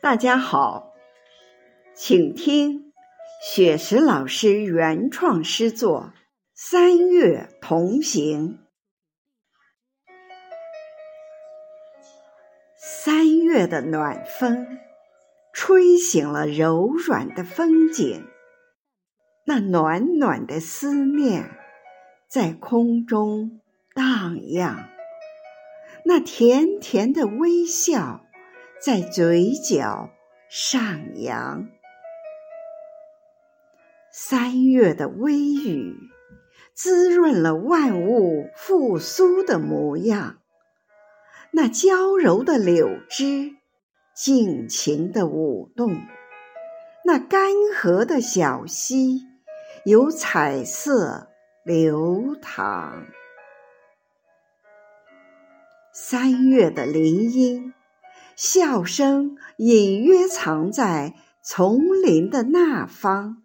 大家好，请听雪石老师原创诗作《三月同行》。三月的暖风，吹醒了柔软的风景，那暖暖的思念在空中荡漾，那甜甜的微笑。在嘴角上扬，三月的微雨滋润了万物复苏的模样。那娇柔的柳枝尽情的舞动，那干涸的小溪有彩色流淌。三月的林荫。笑声隐约藏在丛林的那方，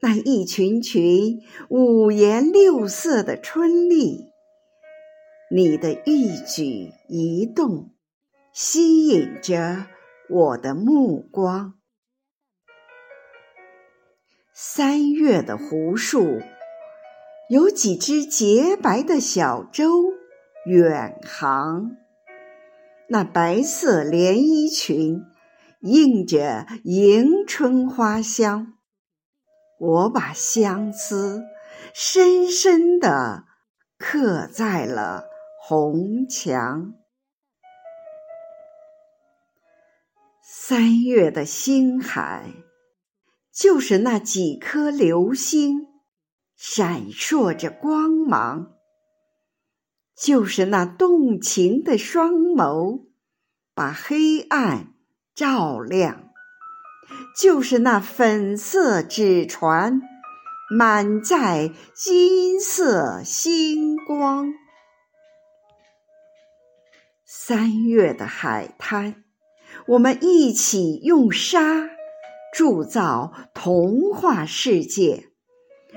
那一群群五颜六色的春丽，你的一举一动吸引着我的目光。三月的湖树，有几只洁白的小舟远航。那白色连衣裙，映着迎春花香。我把相思深深地刻在了红墙。三月的星海，就是那几颗流星，闪烁着光芒。就是那动情的双眸，把黑暗照亮；就是那粉色纸船，满载金色星光。三月的海滩，我们一起用沙铸造童话世界。